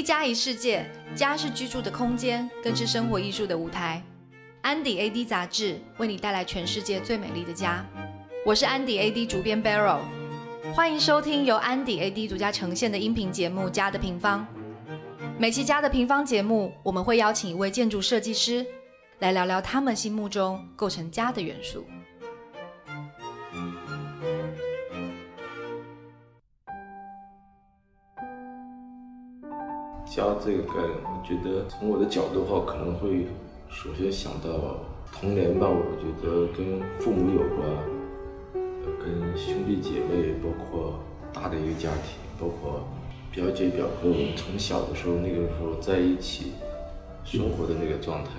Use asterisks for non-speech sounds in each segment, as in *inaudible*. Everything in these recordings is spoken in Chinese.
一家一世界，家是居住的空间，更是生活艺术的舞台。安迪 AD 杂志为你带来全世界最美丽的家。我是安迪 AD 主编 Barrow，欢迎收听由安迪 AD 独家呈现的音频节目《家的平方》。每期《家的平方》节目，我们会邀请一位建筑设计师来聊聊他们心目中构成家的元素。家这个概念，我觉得从我的角度的话，可能会首先想到童年吧。我觉得跟父母有关，跟兄弟姐妹，包括大的一个家庭，包括表姐表哥，我们从小的时候那个时候在一起生活的那个状态，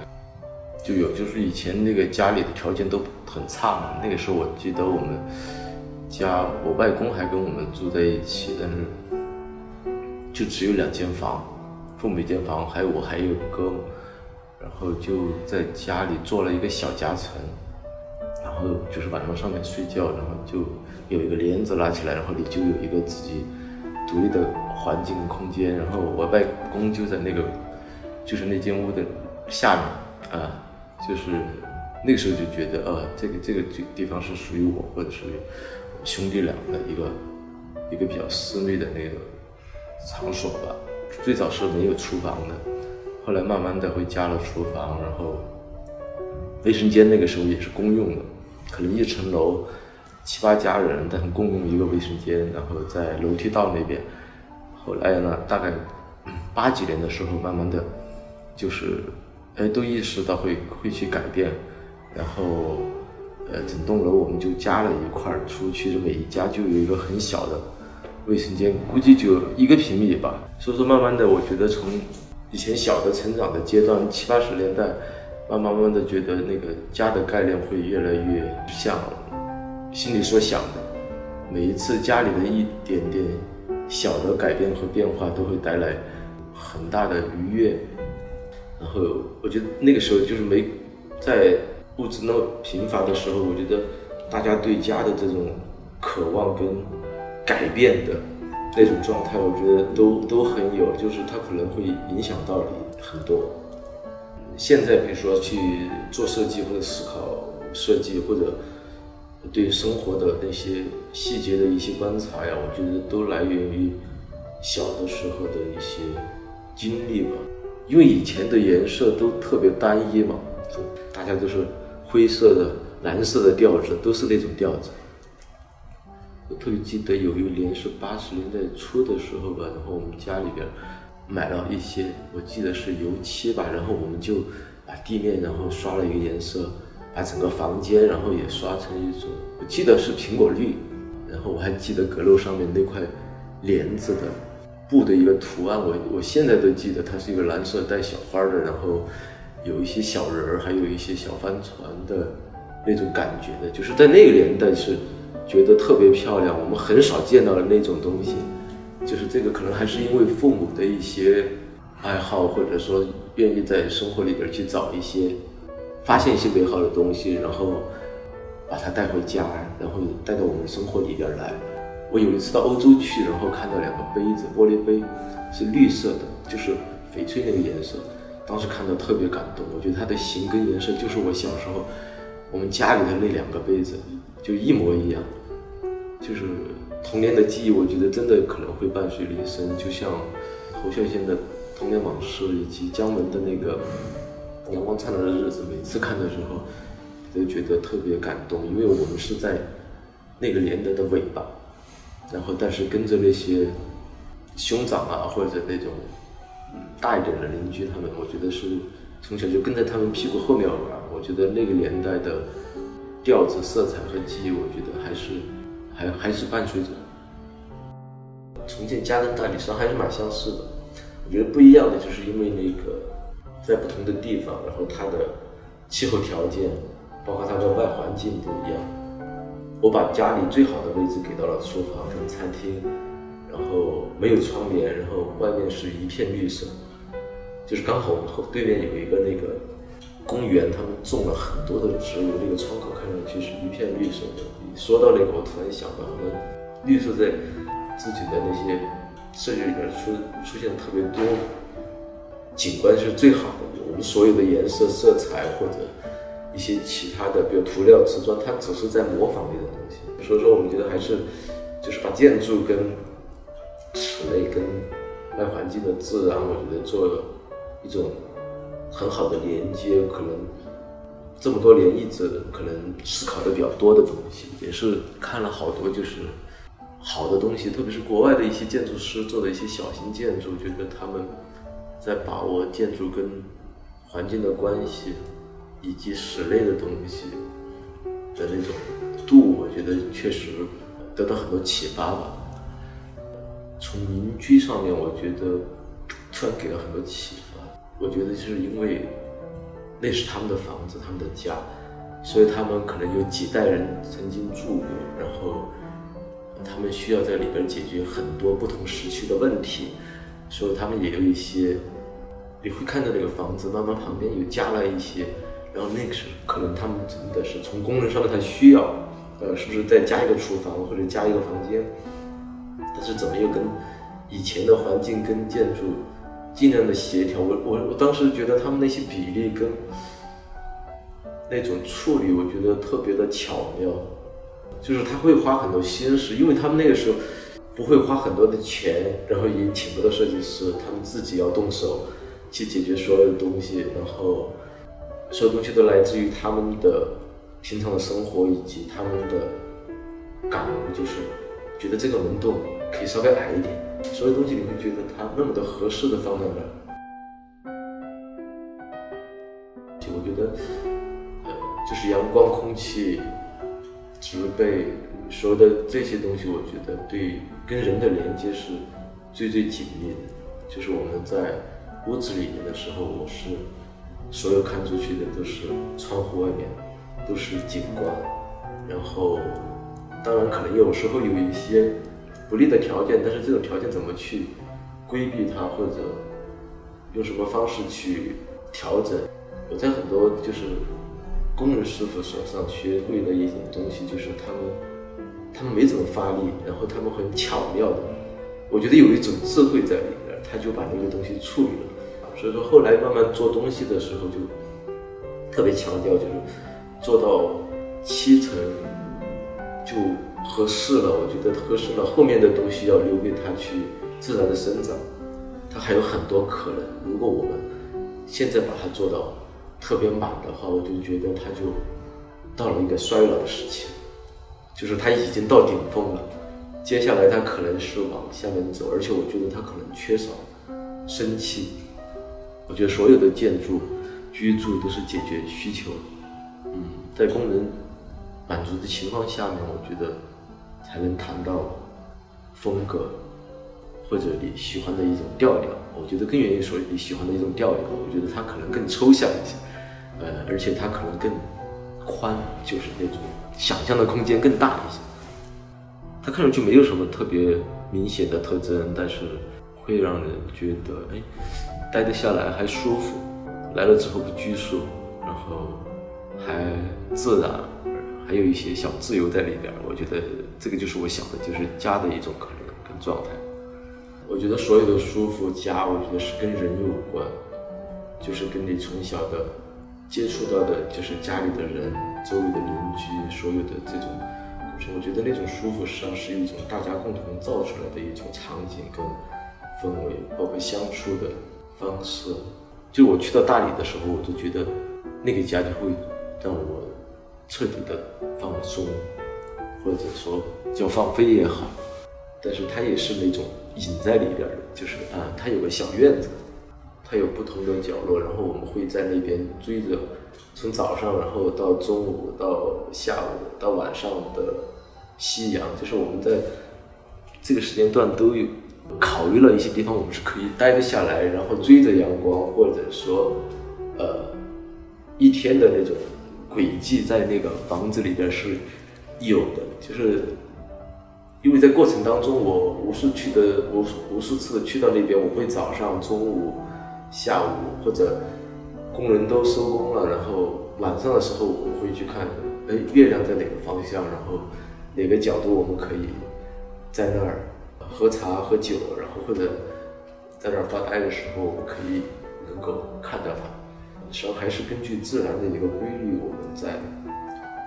就有就是以前那个家里的条件都很差嘛。那个时候我记得我们家我外公还跟我们住在一起，但是就只有两间房。父母一间房，还有我还有哥，然后就在家里做了一个小夹层，然后就是晚上上面睡觉，然后就有一个帘子拉起来，然后你就有一个自己独立的环境空间。然后我外公就在那个就是那间屋的下面啊，就是那个时候就觉得呃，这个这个地地方是属于我或者属于兄弟俩的一个一个比较私密的那个场所吧。最早是没有厨房的，后来慢慢的会加了厨房，然后卫生间那个时候也是公用的，可能一层楼七八家人，但是共用一个卫生间，然后在楼梯道那边。后来呢，大概八几年的时候，慢慢的，就是哎都意识到会会去改变，然后呃整栋楼我们就加了一块出去，每一家就有一个很小的。卫生间估计就一个平米吧，所以说慢慢的，我觉得从以前小的成长的阶段，七八十年代，慢慢慢慢的觉得那个家的概念会越来越像心里所想的，每一次家里的一点点小的改变和变化，都会带来很大的愉悦。然后我觉得那个时候就是没在物质那么贫乏的时候，我觉得大家对家的这种渴望跟。改变的那种状态，我觉得都都很有，就是它可能会影响到你很多。现在比如说去做设计或者思考设计，或者对生活的那些细节的一些观察呀，我觉得都来源于小的时候的一些经历吧。因为以前的颜色都特别单一嘛，大家都是灰色的、蓝色的调子，都是那种调子。我特别记得有一年是八十年代初的时候吧，然后我们家里边买了一些，我记得是油漆吧，然后我们就把地面然后刷了一个颜色，把整个房间然后也刷成一种，我记得是苹果绿，然后我还记得阁楼上面那块帘子的布的一个图案，我我现在都记得它是一个蓝色带小花的，然后有一些小人儿，还有一些小帆船的那种感觉的，就是在那个年代是。觉得特别漂亮，我们很少见到的那种东西，就是这个可能还是因为父母的一些爱好，或者说愿意在生活里边去找一些，发现一些美好的东西，然后把它带回家，然后带到我们生活里边来。我有一次到欧洲去，然后看到两个杯子，玻璃杯是绿色的，就是翡翠那个颜色，当时看到特别感动。我觉得它的形跟颜色就是我小时候我们家里的那两个杯子，就一模一样。就是童年的记忆，我觉得真的可能会伴随一生。就像侯孝贤的《童年往事》，以及姜文的那个《阳光灿烂的日子》，每次看的时候都觉得特别感动，因为我们是在那个年代的尾巴，然后但是跟着那些兄长啊，或者那种大一点的邻居他们，我觉得是从小就跟在他们屁股后面玩。我觉得那个年代的调子、色彩和记忆，我觉得还是。还还是伴随着重建家跟大理山还是蛮相似的，我觉得不一样的就是因为那个在不同的地方，然后它的气候条件，包括它的外环境不一样。我把家里最好的位置给到了厨房跟餐厅，然后没有窗帘，然后外面是一片绿色，就是刚好我们后对面有一个那个公园，他们种了很多的植物，那个窗口看上去是一片绿色的。说到那个，我突然想到，我们绿色在自己的那些设计里边出出现特别多景观是最好的，我们所有的颜色、色彩或者一些其他的，比如涂料、瓷砖，它只是在模仿那种东西。所以说，我们觉得还是就是把建筑跟室内跟外环境的自然，我觉得做一种很好的连接，可能这么多年一直可能思考的比较多的东西，也是看了好多就是好的东西，特别是国外的一些建筑师做的一些小型建筑，觉得他们在把握建筑跟环境的关系以及室内的东西的那种度，我觉得确实得到很多启发吧。从民居上面，我觉得突然给了很多启发。我觉得就是因为那是他们的房子，他们的家，所以他们可能有几代人曾经住过，然后他们需要在里边解决很多不同时期的问题，所以他们也有一些，你会看到那个房子慢慢旁边又加了一些，然后那个是可能他们真的是从功能上面他需要，呃，是不是再加一个厨房或者加一个房间？但是怎么又跟以前的环境跟建筑尽量的协调？我我我当时觉得他们那些比例跟那种处理，我觉得特别的巧妙，就是他会花很多心思，因为他们那个时候不会花很多的钱，然后也请不到设计师，他们自己要动手去解决所有的东西，然后所有东西都来自于他们的平常的生活以及他们的感悟，就是觉得这个门洞。可以稍微矮一点，所有东西你会觉得它那么的合适的放在那儿。我觉得，呃，就是阳光、空气、植被，所有的这些东西，我觉得对跟人的连接是最最紧密的。就是我们在屋子里面的时候，我是所有看出去的都是窗户外面都是景观，然后当然可能有时候有一些。不利的条件，但是这种条件怎么去规避它，或者用什么方式去调整？我在很多就是工人师傅手上学会的一种东西，就是他们他们没怎么发力，然后他们很巧妙的，我觉得有一种智慧在里面，他就把那个东西处理了。所以说后来慢慢做东西的时候，就特别强调，就是做到七层就。合适了，我觉得合适了。后面的东西要留给它去自然的生长，它还有很多可能。如果我们现在把它做到特别满的话，我就觉得它就到了一个衰老的时期，就是它已经到顶峰了。接下来它可能是往下面走，而且我觉得它可能缺少生气。我觉得所有的建筑、居住都是解决需求，嗯，在功能满足的情况下面，我觉得。才能谈到风格，或者你喜欢的一种调调。我觉得更愿意说你喜欢的一种调调。我觉得它可能更抽象一些，呃，而且它可能更宽，就是那种想象的空间更大一些。它看上去没有什么特别明显的特征，但是会让人觉得，哎，待得下来还舒服，来了之后不拘束，然后还自然。还有一些小自由在里边，我觉得这个就是我想的，就是家的一种可能跟状态。我觉得所有的舒服家，我觉得是跟人有关，就是跟你从小的接触到的，就是家里的人、周围的邻居，所有的这种。我觉得那种舒服，实际上是一种大家共同造出来的一种场景跟氛围，包括相处的方式。就我去到大理的时候，我就觉得那个家就会让我。彻底的放松，或者说叫放飞也好，但是它也是那种隐在里边的，就是啊，它有个小院子，它有不同的角落，然后我们会在那边追着，从早上然后到中午到下午到晚上的夕阳，就是我们在这个时间段都有考虑了一些地方，我们是可以待得下来，然后追着阳光，或者说呃一天的那种。轨迹在那个房子里边是有的，就是因为在过程当中，我无数去的无数无数次的去到那边，我会早上、中午、下午或者工人都收工了，然后晚上的时候我会去看，哎，月亮在哪个方向，然后哪个角度我们可以在那儿喝茶喝酒，然后或者在那儿发呆的时候，我可以能够看到它。实际上还是根据自然的一个规律，我们在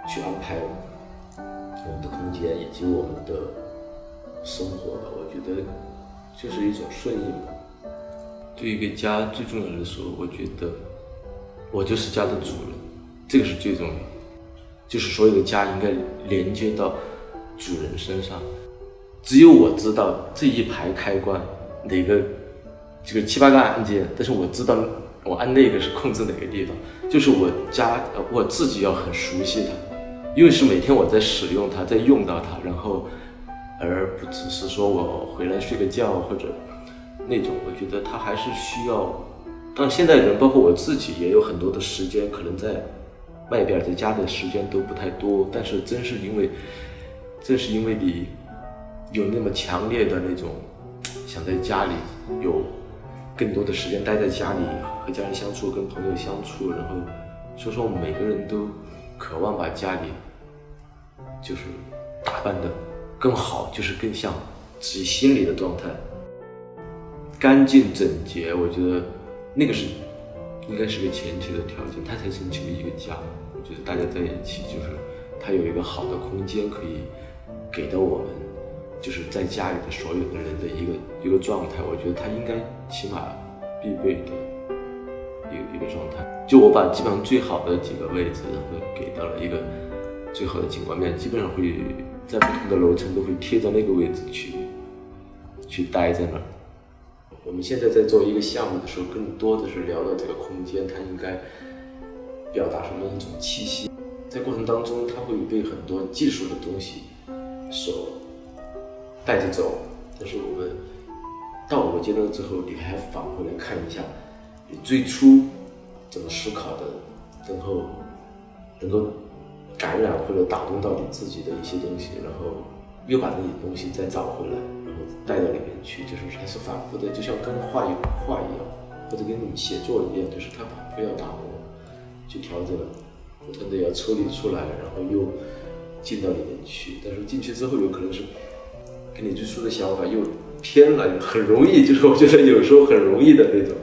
去安排我们的空间以及我们的生活吧。我觉得就是一种顺应吧。对一个家最重要的时候，我觉得我就是家的主人，这个是最重要的。就是所有的家应该连接到主人身上。只有我知道这一排开关哪个这个七八个按键，但是我知道我按那个是控制哪个地方。就是我家我自己要很熟悉它，因为是每天我在使用它，在用到它，然后而不只是说我回来睡个觉或者那种。我觉得它还是需要。但现在人包括我自己也有很多的时间，可能在外边在家的时间都不太多。但是正是因为正是因为你。有那么强烈的那种想在家里有更多的时间待在家里和家人相处，跟朋友相处，然后所以说我们每个人都渴望把家里就是打扮的更好，就是更像自己心里的状态，干净整洁。我觉得那个是应该是个前提的条件，它才成就一个家。我觉得大家在一起，就是它有一个好的空间可以给到我们。就是在家里的所有的人的一个一个状态，我觉得他应该起码必备的一个一个状态。就我把基本上最好的几个位置，然后给到了一个最好的景观面，基本上会在不同的楼层都会贴到那个位置去去待在那儿。我们现在在做一个项目的时候，更多的是聊到这个空间，它应该表达什么一种气息。在过程当中，它会被很多技术的东西所。带着走，但是我们到某个阶段之后，你还返回来看一下，最初怎么思考的，然后能够感染或者打动到你自己的一些东西，然后又把那些东西再找回来，然后带到里面去，就是还是反复的，就像跟画一画一样，或者跟你写作一样，就是它反复要打磨，去调整，不断的要抽离出来，然后又进到里面去，但是进去之后有可能是。跟你最初的想法又偏了，很容易，就是我觉得有时候很容易的那种，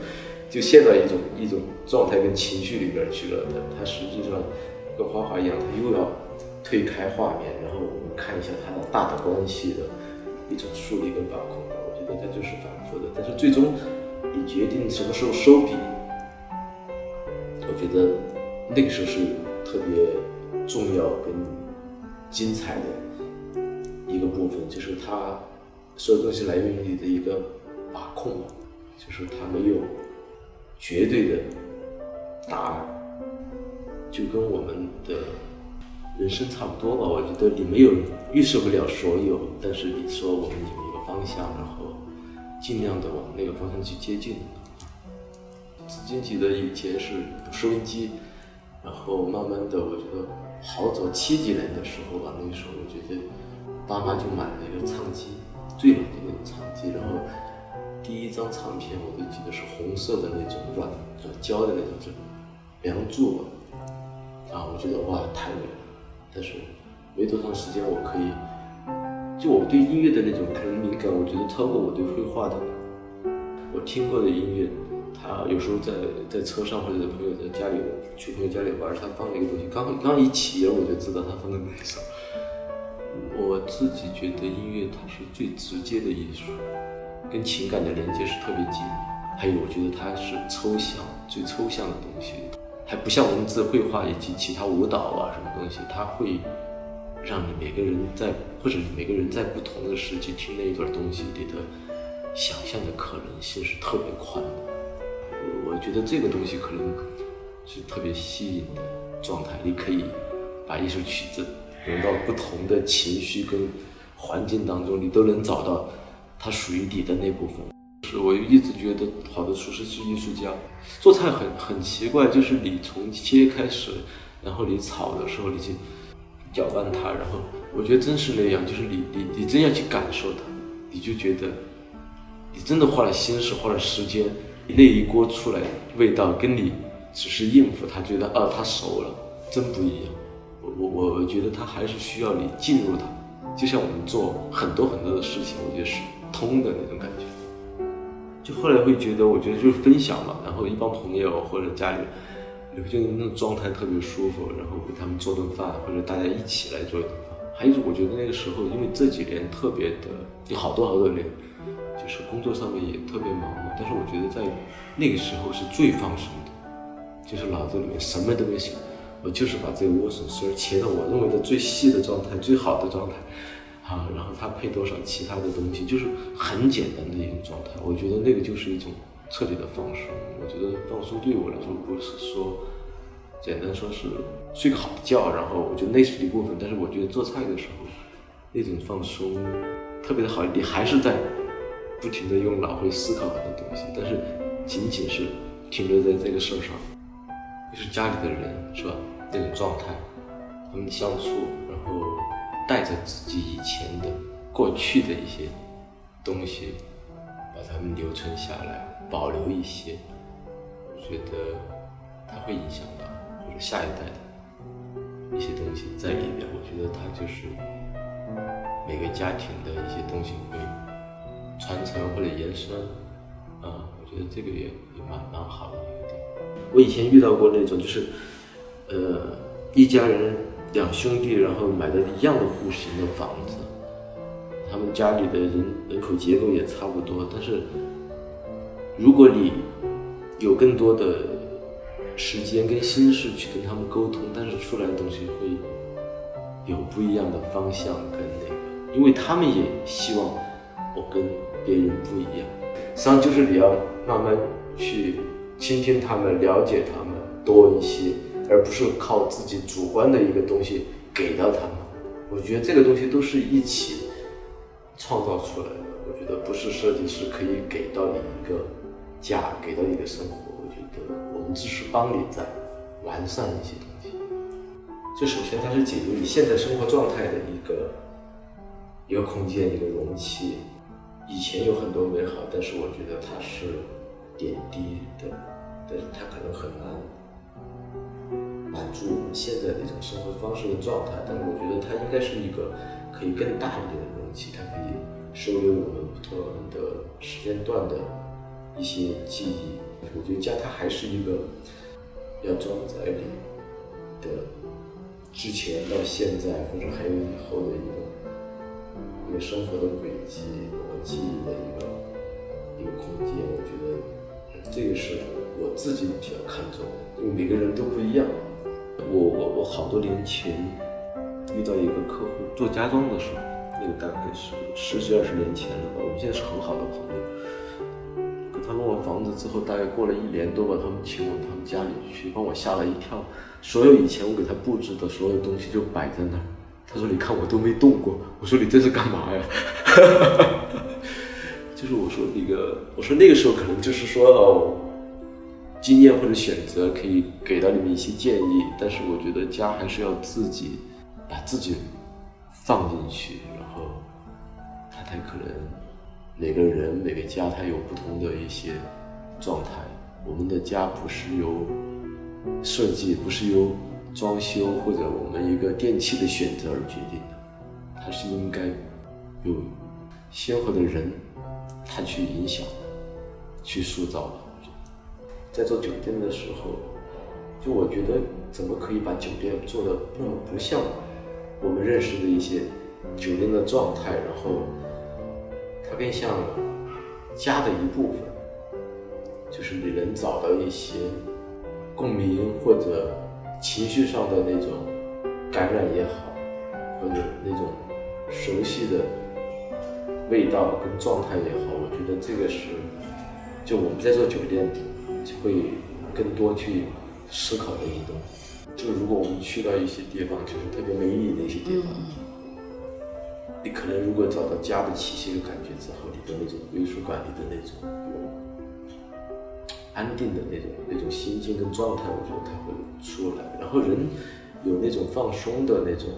就陷到一种一种状态跟情绪里边去了。它它实际上跟花花一样，它又要推开画面，然后我们看一下它的大的关系的一种梳理跟把控。我觉得它就是反复的，但是最终你决定什么时候收笔，我觉得那个时候是特别重要跟精彩的。一个部分就是它，所有东西来源于你的一个把控，就是它没有绝对的答案，就跟我们的人生差不多吧。我觉得你没有预设不了所有，但是你说我们有一个方向，然后尽量的往那个方向去接近。只记得以前是收音机，然后慢慢的，我觉得好早七几年的时候吧，那个时候我觉得。爸妈就买了一个唱机，最老的那种唱机，然后第一张唱片我都记得是红色的那种软软胶的那种，是《梁祝》啊，我觉得哇太美了。但是没多长时间我可以，就我对音乐的那种可能敏感，我觉得超过我对绘画的。我听过的音乐，他有时候在在车上或者在朋友在家里去朋友家里玩，他放了一个东西，刚刚一起我就知道他放的哪首。我自己觉得音乐它是最直接的艺术，跟情感的连接是特别紧密。还有，我觉得它是抽象，最抽象的东西，还不像文字、绘画以及其他舞蹈啊什么东西，它会让你每个人在或者每个人在不同的时期听那一段东西，你的想象的可能性是特别宽的。我觉得这个东西可能是特别吸引的状态，你可以把一首曲子。融到不同的情绪跟环境当中，你都能找到它属于你的那部分。是，我一直觉得好的厨师是艺术家。做菜很很奇怪，就是你从切开始，然后你炒的时候，你去搅拌它，然后我觉得真是那样，就是你你你真要去感受它，你就觉得你真的花了心思，花了时间，那一锅出来味道跟你只是应付它，觉得啊它熟了，真不一样。我我我觉得他还是需要你进入它，就像我们做很多很多的事情，我觉得是通的那种感觉。就后来会觉得，我觉得就是分享嘛，然后一帮朋友或者家里，有就那种状态特别舒服，然后给他们做顿饭，或者大家一起来做一顿饭。还有，我觉得那个时候，因为这几年特别的有好多好多年，就是工作上面也特别忙嘛，但是我觉得在那个时候是最放松的，就是脑子里面什么都没想，我就是把这个莴笋丝切到我认为的最细的状态、最好的状态。啊，然后它配多少其他的东西，就是很简单的一种状态。我觉得那个就是一种彻底的放松。我觉得放松对我来说不是说简单说是睡个好觉，然后我觉得那是一部分。但是我觉得做菜的时候那种放松特别的好，你还是在不停的用脑会思考很多东西，但是仅仅是停留在这个事儿上，就是家里的人是吧？那种状态，他们相处，然后。带着自己以前的、过去的一些东西，把它们留存下来，保留一些，我觉得它会影响到就是下一代的一些东西在里面。我觉得它就是每个家庭的一些东西会传承或者延伸啊，我觉得这个也也蛮蛮好的。我以前遇到过那种就是，呃，一家人。两兄弟，然后买的一样的户型的房子，他们家里的人人口结构也差不多，但是如果你有更多的时间跟心事去跟他们沟通，但是出来的东西会有不一样的方向跟那个，因为他们也希望我跟别人不一样。实际上就是你要慢慢去倾听他们，了解他们多一些。而不是靠自己主观的一个东西给到他们，我觉得这个东西都是一起创造出来的。我觉得不是设计师可以给到你一个家，给到你的生活。我觉得我们只是帮你在完善一些东西。就首先它是解决你现在生活状态的一个一个空间，一个容器。以前有很多美好，但是我觉得它是点滴的，但是它可能很难。满足我们现在的一种生活方式的状态，但是我觉得它应该是一个可以更大一点的容器，它可以收留我们不同的时间段的一些记忆。我觉得家它还是一个要装载你的之前到现在，或者还有以后的一个一个生活的轨迹和记忆的一个一个空间。我觉得这个是我自己比较看重的，因为每个人都不一样。我我我好多年前遇到一个客户做家装的时候，那个大概是十几二十年前了吧。我们现在是很好的朋友。跟他弄完房子之后，大概过了一年多，吧他们请我他们家里去，把我吓了一跳。所有以前我给他布置的所有东西就摆在那儿。他说：“你看我都没动过。”我说：“你这是干嘛呀？” *laughs* 就是我说那个，我说那个时候可能就是说哦。经验或者选择可以给到你们一些建议，但是我觉得家还是要自己把自己放进去，然后他才可能每个人每个家他有不同的一些状态。我们的家不是由设计，不是由装修或者我们一个电器的选择而决定的，它是应该有鲜活的人他去影响、去塑造的。在做酒店的时候，就我觉得怎么可以把酒店做的那么不像我们认识的一些酒店的状态，然后它更像家的一部分，就是你能找到一些共鸣或者情绪上的那种感染也好，或者那种熟悉的味道跟状态也好，我觉得这个是就我们在做酒店。会更多去思考的一种。就如果我们去到一些地方，就是特别美丽的一些地方，你可能如果找到家的气息的感觉之后，你的那种归属感，你的那种安定的那种那种心境跟状态，我觉得它会出来。然后人有那种放松的那种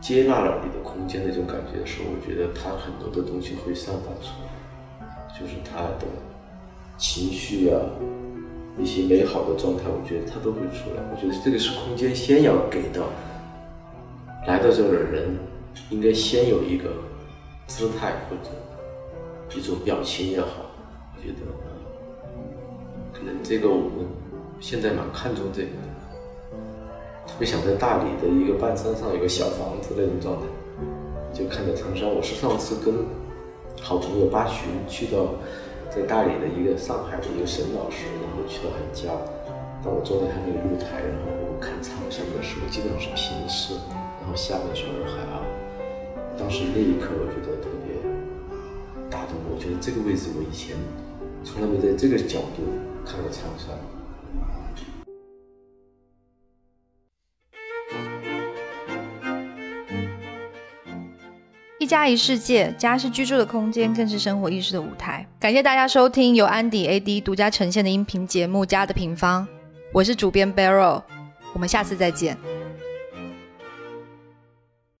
接纳了你的空间那种感觉的时候，我觉得他很多的东西会散发出来，就是他的。情绪啊，一些美好的状态，我觉得它都会出来。我觉得这个是空间先要给到来到这儿的人，应该先有一个姿态或者一种表情也好，我觉得可能这个我们现在蛮看重这个的，特别想在大理的一个半山上有个小房子那种状态，就看着苍山。我是上次跟好朋友八旬去到在大理的一个上海的一个沈老师，然后去了他家，当我坐在他那个露台，然后我看长山的时候，基本上是平视，然后下面是洱海啊。当时那一刻，我觉得特别打动我。我觉得这个位置，我以前从来没在这个角度看过长山。一家一世界，家是居住的空间，更是生活意识的舞台。感谢大家收听由安迪 AD 独家呈现的音频节目《家的平方》，我是主编 Barrel，我们下次再见。